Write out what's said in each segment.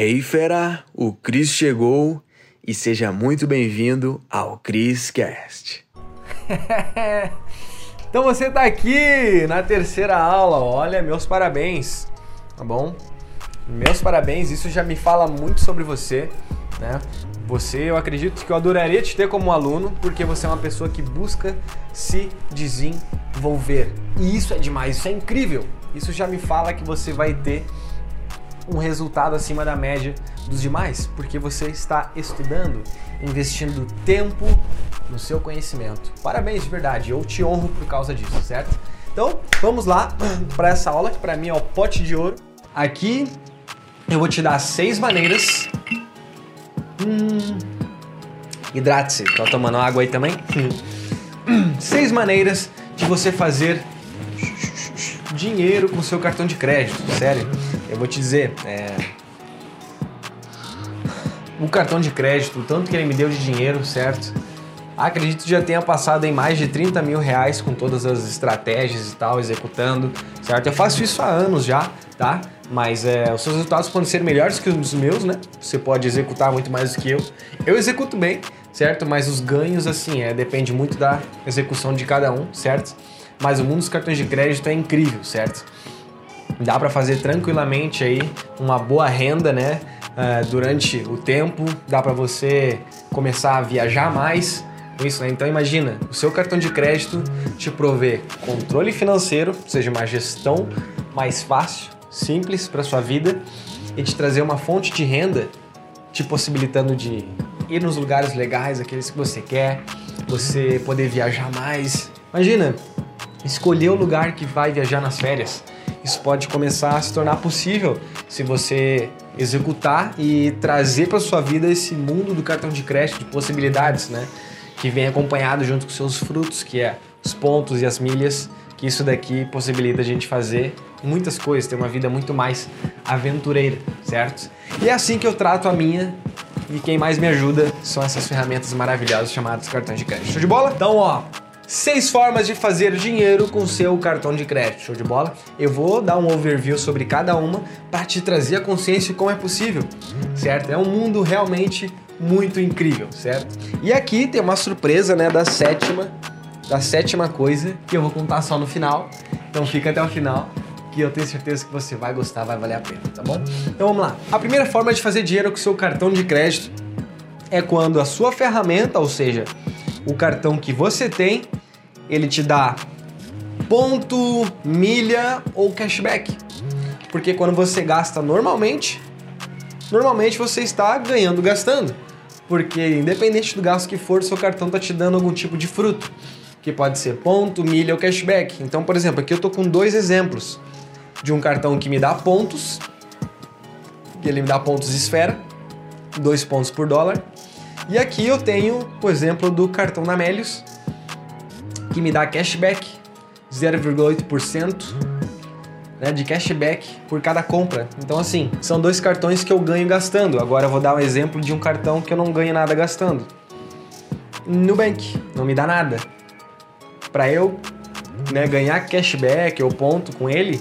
Hey fera, o Cris chegou e seja muito bem-vindo ao Cris Cast. então você tá aqui na terceira aula, olha, meus parabéns, tá bom? Meus parabéns, isso já me fala muito sobre você, né? Você, eu acredito que eu adoraria te ter como aluno, porque você é uma pessoa que busca se desenvolver. E isso é demais, isso é incrível. Isso já me fala que você vai ter um resultado acima da média dos demais, porque você está estudando, investindo tempo no seu conhecimento. Parabéns, de verdade, eu te honro por causa disso, certo? Então, vamos lá para essa aula que para mim é o pote de ouro. Aqui eu vou te dar seis maneiras Hum. Hidrate-se. Tá tomando água aí também? Seis maneiras de você fazer dinheiro com seu cartão de crédito. Sério, eu vou te dizer, é... o cartão de crédito, o tanto que ele me deu de dinheiro, certo? Acredito que já tenha passado em mais de 30 mil reais com todas as estratégias e tal, executando, certo? Eu faço isso há anos já, tá? Mas é, os seus resultados podem ser melhores que os meus, né? Você pode executar muito mais do que eu. Eu executo bem, certo? Mas os ganhos, assim, é, depende muito da execução de cada um, certo? Mas o mundo dos cartões de crédito é incrível, certo? Dá para fazer tranquilamente aí uma boa renda, né? Uh, durante o tempo, dá para você começar a viajar mais, isso, né? Então imagina, o seu cartão de crédito te provê controle financeiro, ou seja, uma gestão mais fácil, simples para sua vida e te trazer uma fonte de renda, te possibilitando de ir nos lugares legais, aqueles que você quer, você poder viajar mais. Imagina, escolher o lugar que vai viajar nas férias. Isso pode começar a se tornar possível se você executar e trazer para sua vida esse mundo do cartão de crédito de possibilidades, né? Que vem acompanhado junto com seus frutos, que é os pontos e as milhas que isso daqui possibilita a gente fazer muitas coisas, ter uma vida muito mais aventureira, certo? E é assim que eu trato a minha e quem mais me ajuda são essas ferramentas maravilhosas chamadas cartões de crédito. Show de bola? Então, ó, seis formas de fazer dinheiro com seu cartão de crédito. Show de bola? Eu vou dar um overview sobre cada uma para te trazer a consciência de como é possível, certo? É um mundo realmente muito incrível, certo? E aqui tem uma surpresa, né, da sétima da sétima coisa que eu vou contar só no final. Então fica até o final que eu tenho certeza que você vai gostar, vai valer a pena, tá bom? Então vamos lá. A primeira forma de fazer dinheiro com seu cartão de crédito é quando a sua ferramenta, ou seja, o cartão que você tem, ele te dá ponto, milha ou cashback. Porque quando você gasta normalmente, normalmente você está ganhando gastando. Porque independente do gasto que for, seu cartão está te dando algum tipo de fruto que pode ser ponto, milha ou cashback. Então, por exemplo, aqui eu tô com dois exemplos de um cartão que me dá pontos, que ele me dá pontos esfera, dois pontos por dólar. E aqui eu tenho o exemplo do cartão da Melius, me dá cashback, 0,8% né, de cashback por cada compra. Então, assim, são dois cartões que eu ganho gastando. Agora eu vou dar um exemplo de um cartão que eu não ganho nada gastando. Nubank, não me dá nada para eu né, ganhar cashback ou ponto com ele,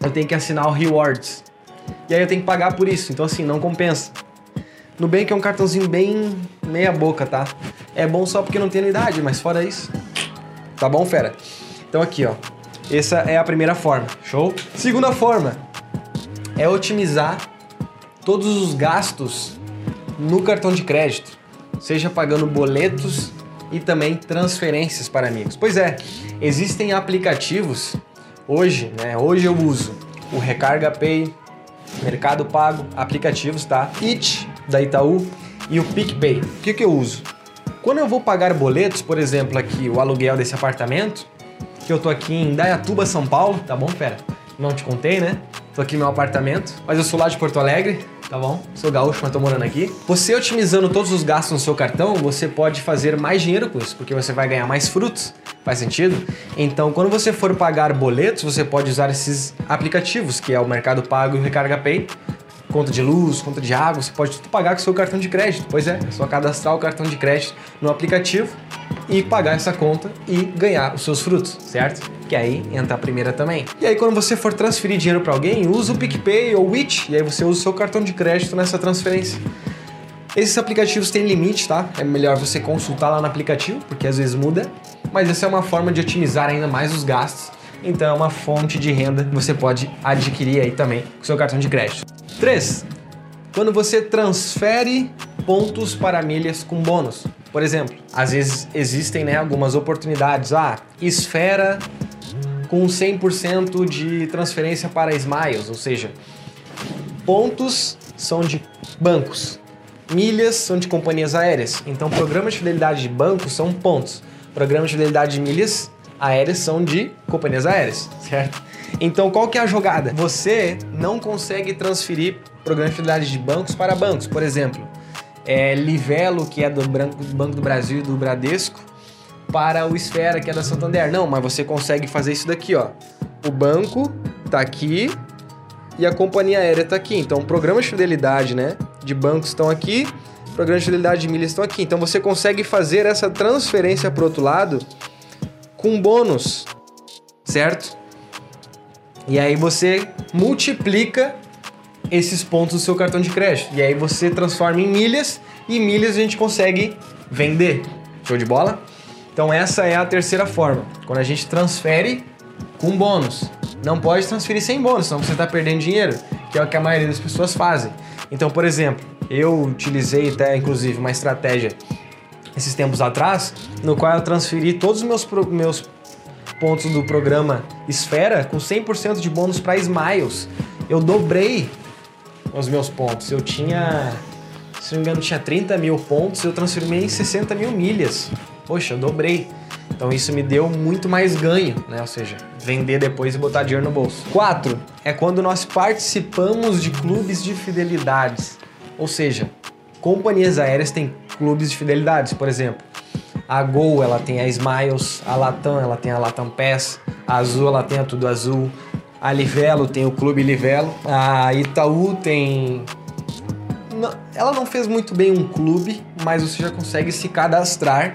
eu tenho que assinar o Rewards. E aí eu tenho que pagar por isso, então assim, não compensa. Nubank é um cartãozinho bem meia boca, tá? É bom só porque não tem anuidade, mas fora isso, tá bom, fera? Então aqui, ó. Essa é a primeira forma, show? Segunda forma é otimizar todos os gastos no cartão de crédito, seja pagando boletos e também transferências para amigos. Pois é, existem aplicativos hoje, né? Hoje eu uso o Recarga Pay, Mercado Pago, aplicativos, tá? It da Itaú e o PicPay. O que, que eu uso? Quando eu vou pagar boletos, por exemplo, aqui o aluguel desse apartamento, que eu tô aqui em Dayatuba, São Paulo, tá bom, fera? Não te contei, né? Tô aqui no meu apartamento, mas eu sou lá de Porto Alegre, tá bom? Sou gaúcho, mas tô morando aqui. Você otimizando todos os gastos no seu cartão, você pode fazer mais dinheiro com isso, porque você vai ganhar mais frutos. Faz sentido? Então, quando você for pagar boletos, você pode usar esses aplicativos, que é o Mercado Pago e o Recarga Pay. Conta de luz, conta de água, você pode tudo pagar com seu cartão de crédito. Pois é, é só cadastrar o cartão de crédito no aplicativo e pagar essa conta e ganhar os seus frutos, certo? que aí entra a primeira também. E aí quando você for transferir dinheiro para alguém, usa o PicPay ou o Witch, e aí você usa o seu cartão de crédito nessa transferência. Esses aplicativos têm limite, tá? É melhor você consultar lá no aplicativo, porque às vezes muda, mas essa é uma forma de otimizar ainda mais os gastos. Então é uma fonte de renda que você pode adquirir aí também com seu cartão de crédito. 3. Quando você transfere pontos para milhas com bônus. Por exemplo, às vezes existem né, algumas oportunidades. Ah, esfera com 100% de transferência para Smiles, ou seja, pontos são de bancos, milhas são de companhias aéreas. Então, programas de fidelidade de bancos são pontos, programas de fidelidade de milhas aéreas são de companhias aéreas, certo? Então, qual que é a jogada? Você não consegue transferir programas de fidelidade de bancos para bancos. Por exemplo, é, Livelo, que é do Banco do Brasil e do Bradesco, para o Esfera, que é da Santander. Não, mas você consegue fazer isso daqui, ó. O banco tá aqui e a companhia aérea tá aqui. Então, programas de fidelidade, né, de bancos estão aqui, programas de fidelidade de milhas estão aqui. Então, você consegue fazer essa transferência para outro lado com bônus, certo? E aí você multiplica esses pontos do seu cartão de crédito. E aí você transforma em milhas e milhas a gente consegue vender. Show de bola? Então essa é a terceira forma. Quando a gente transfere com bônus. Não pode transferir sem bônus, senão você está perdendo dinheiro, que é o que a maioria das pessoas fazem. Então, por exemplo, eu utilizei até inclusive uma estratégia esses tempos atrás, no qual eu transferi todos os meus, meus pontos do programa Esfera com 100% de bônus para Smiles. Eu dobrei os meus pontos. Eu tinha, se não me engano, tinha 30 mil pontos, eu transformei em 60 mil milhas. Poxa, eu dobrei. Então isso me deu muito mais ganho, né? Ou seja, vender depois e botar dinheiro no bolso. 4 é quando nós participamos de clubes de fidelidades. Ou seja, companhias aéreas têm clubes de fidelidades, por exemplo. A Gol, ela tem a Smiles, a Latam, ela tem a Latam Pass, a Azul, ela tem a Tudo Azul, a Livelo tem o Clube Livelo. A Itaú tem. Ela não fez muito bem um clube, mas você já consegue se cadastrar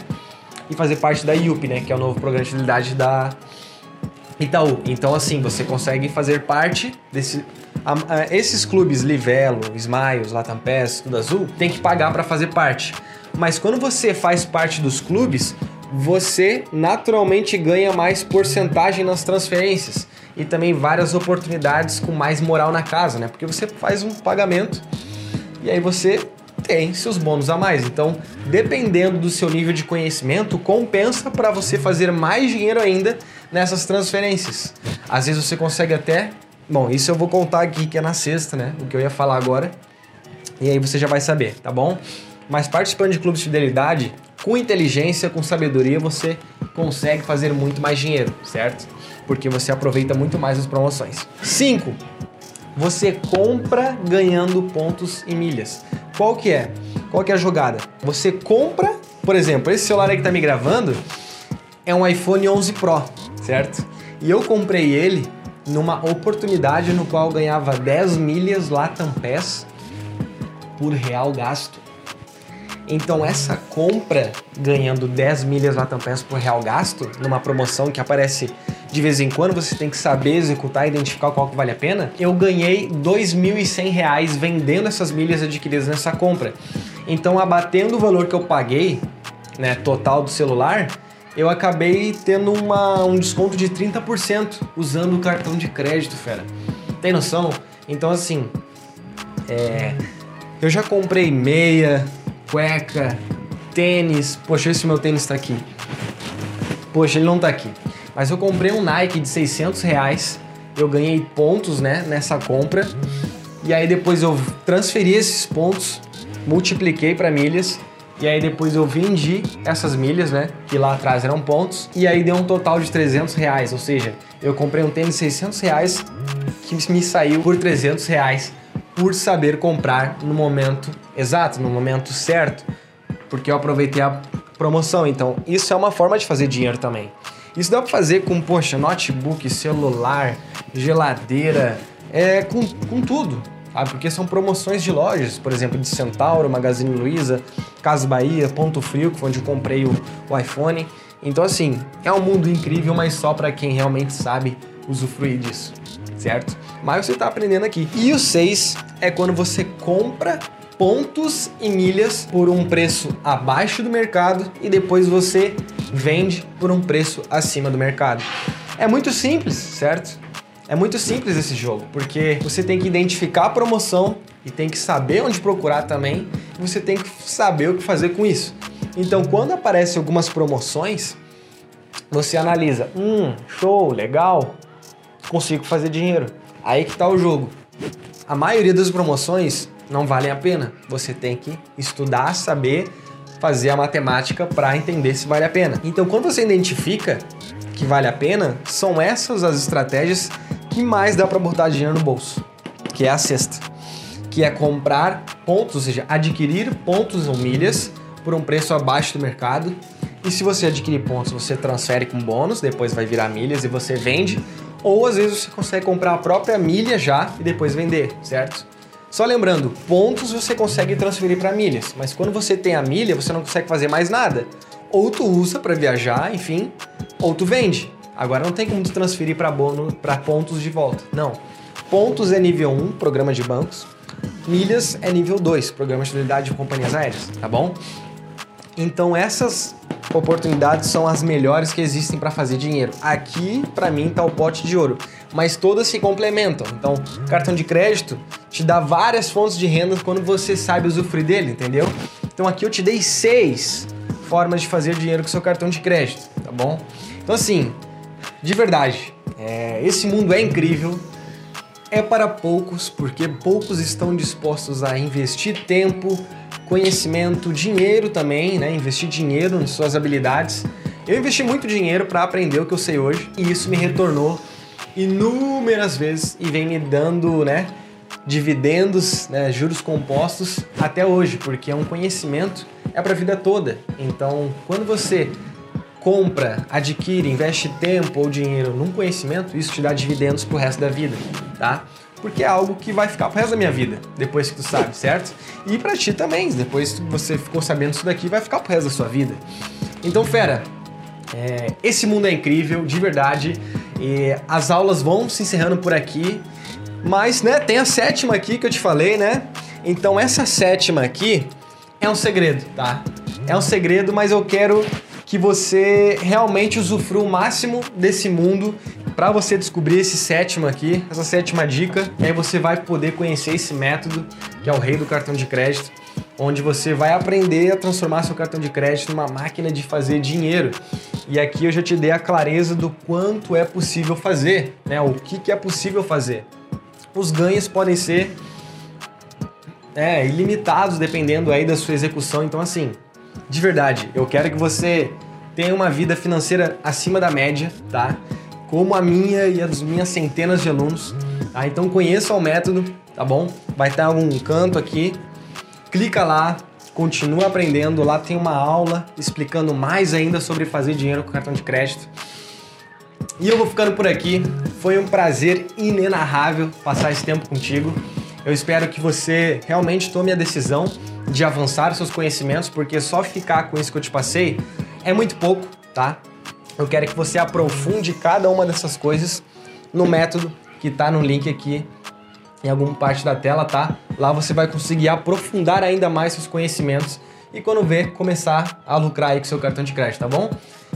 e fazer parte da IUP, né? Que é o novo programa de fidelidade da Itaú. Então, assim, você consegue fazer parte desse. Esses clubes Livelo, Smiles, Latam Tudo Azul, tem que pagar para fazer parte. Mas quando você faz parte dos clubes, você naturalmente ganha mais porcentagem nas transferências e também várias oportunidades com mais moral na casa, né? Porque você faz um pagamento e aí você tem seus bônus a mais. Então, dependendo do seu nível de conhecimento, compensa para você fazer mais dinheiro ainda nessas transferências. Às vezes você consegue até. Bom, isso eu vou contar aqui que é na sexta, né? O que eu ia falar agora. E aí você já vai saber, tá bom? Mas participando de clubes de fidelidade, com inteligência, com sabedoria, você consegue fazer muito mais dinheiro, certo? porque você aproveita muito mais as promoções. 5. Você compra ganhando pontos e milhas. Qual que é? Qual que é a jogada? Você compra, por exemplo, esse celular aí que está me gravando é um iPhone 11 Pro, certo? E eu comprei ele numa oportunidade no qual ganhava 10 milhas Latam Pass por real gasto. Então essa compra ganhando 10 milhas Latam Pass por real gasto, numa promoção que aparece de vez em quando, você tem que saber executar e identificar qual que vale a pena. Eu ganhei R$ 2.100 vendendo essas milhas adquiridas nessa compra. Então, abatendo o valor que eu paguei, né, total do celular, eu acabei tendo uma, um desconto de 30% usando o cartão de crédito, fera. Tem noção? Então, assim, é, eu já comprei meia, cueca, tênis. Poxa, esse meu tênis tá aqui. Poxa, ele não tá aqui. Mas eu comprei um Nike de 600 reais, eu ganhei pontos né, nessa compra, e aí depois eu transferi esses pontos, multipliquei para milhas, e aí depois eu vendi essas milhas, né, que lá atrás eram pontos, e aí deu um total de 300 reais, ou seja, eu comprei um tênis de 600 reais que me saiu por 300 reais por saber comprar no momento exato, no momento certo, porque eu aproveitei a promoção. Então, isso é uma forma de fazer dinheiro também. Isso dá para fazer com, poxa, notebook, celular, geladeira, é, com, com tudo, sabe? Porque são promoções de lojas, por exemplo, de Centauro, Magazine Luiza, Casa Bahia, Ponto Frio, que foi onde eu comprei o, o iPhone. Então, assim, é um mundo incrível, mas só para quem realmente sabe usufruir disso, certo? Mas você está aprendendo aqui. E o 6 é quando você compra pontos e milhas por um preço abaixo do mercado e depois você vende por um preço acima do mercado. É muito simples, certo? É muito simples esse jogo, porque você tem que identificar a promoção e tem que saber onde procurar também, e você tem que saber o que fazer com isso. Então, quando aparecem algumas promoções, você analisa, hum, show, legal, consigo fazer dinheiro. Aí que está o jogo. A maioria das promoções não valem a pena. Você tem que estudar, saber fazer a matemática para entender se vale a pena. Então, quando você identifica que vale a pena, são essas as estratégias que mais dá para botar dinheiro no bolso, que é a sexta, que é comprar pontos, ou seja, adquirir pontos ou milhas por um preço abaixo do mercado. E se você adquirir pontos, você transfere com bônus, depois vai virar milhas e você vende. Ou às vezes você consegue comprar a própria milha já e depois vender, certo? Só lembrando, pontos você consegue transferir para milhas, mas quando você tem a milha, você não consegue fazer mais nada. Ou tu usa para viajar, enfim, ou tu vende. Agora não tem como tu transferir para bônus, para pontos de volta. Não. Pontos é nível 1, programa de bancos. Milhas é nível 2, programa de fidelidade de companhias aéreas, tá bom? Então essas oportunidades são as melhores que existem para fazer dinheiro. Aqui, para mim, tá o pote de ouro, mas todas se complementam. Então, cartão de crédito te dá várias fontes de renda quando você sabe usufruir dele, entendeu? Então aqui eu te dei seis formas de fazer dinheiro com seu cartão de crédito, tá bom? Então assim, de verdade, é, esse mundo é incrível, é para poucos, porque poucos estão dispostos a investir tempo, conhecimento, dinheiro também, né? Investir dinheiro em suas habilidades. Eu investi muito dinheiro para aprender o que eu sei hoje e isso me retornou inúmeras vezes e vem me dando, né, dividendos, né, juros compostos até hoje, porque é um conhecimento é para a vida toda. Então, quando você compra, adquire, investe tempo ou dinheiro num conhecimento, isso te dá dividendos pro resto da vida, tá? Porque é algo que vai ficar pro resto da minha vida, depois que tu sabe, certo? E para ti também, depois que você ficou sabendo isso daqui, vai ficar pro resto da sua vida. Então, fera, é, esse mundo é incrível, de verdade. E as aulas vão se encerrando por aqui. Mas, né, tem a sétima aqui que eu te falei, né? Então, essa sétima aqui é um segredo, tá? É um segredo, mas eu quero que você realmente usufrua o máximo desse mundo para você descobrir esse sétimo aqui, essa sétima dica. E aí você vai poder conhecer esse método, que é o rei do cartão de crédito, onde você vai aprender a transformar seu cartão de crédito numa máquina de fazer dinheiro. E aqui eu já te dei a clareza do quanto é possível fazer, né? O que, que é possível fazer. Os ganhos podem ser é, ilimitados dependendo aí da sua execução. Então, assim, de verdade, eu quero que você tenha uma vida financeira acima da média, tá? Como a minha e as minhas centenas de alunos. Tá? Então conheça o método, tá bom? Vai estar algum canto aqui. Clica lá, continua aprendendo. Lá tem uma aula explicando mais ainda sobre fazer dinheiro com cartão de crédito. E eu vou ficando por aqui. Foi um prazer inenarrável passar esse tempo contigo. Eu espero que você realmente tome a decisão de avançar seus conhecimentos, porque só ficar com isso que eu te passei é muito pouco, tá? Eu quero que você aprofunde cada uma dessas coisas no método que tá no link aqui em alguma parte da tela, tá? Lá você vai conseguir aprofundar ainda mais seus conhecimentos e quando ver, começar a lucrar aí com seu cartão de crédito, tá bom?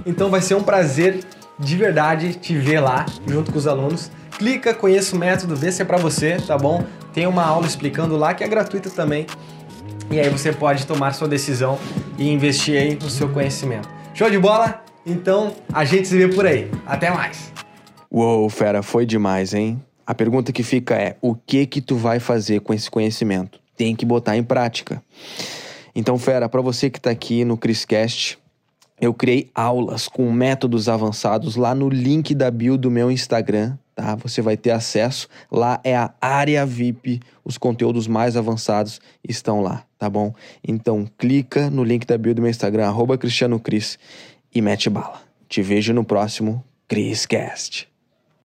Então vai ser um prazer de verdade te ver lá junto com os alunos. Clica, conheça o método, vê se é para você, tá bom? Tem uma aula explicando lá que é gratuita também. E aí você pode tomar sua decisão e investir aí no seu conhecimento. Show de bola? Então a gente se vê por aí. Até mais. Uou, fera, foi demais, hein? A pergunta que fica é: o que que tu vai fazer com esse conhecimento? Tem que botar em prática. Então, fera, para você que está aqui no Criscast, eu criei aulas com métodos avançados lá no link da bio do meu Instagram, tá? Você vai ter acesso. Lá é a área VIP, os conteúdos mais avançados estão lá, tá bom? Então clica no link da bio do meu Instagram, arroba Cristiano Cris, e mete bala. Te vejo no próximo CrisCast.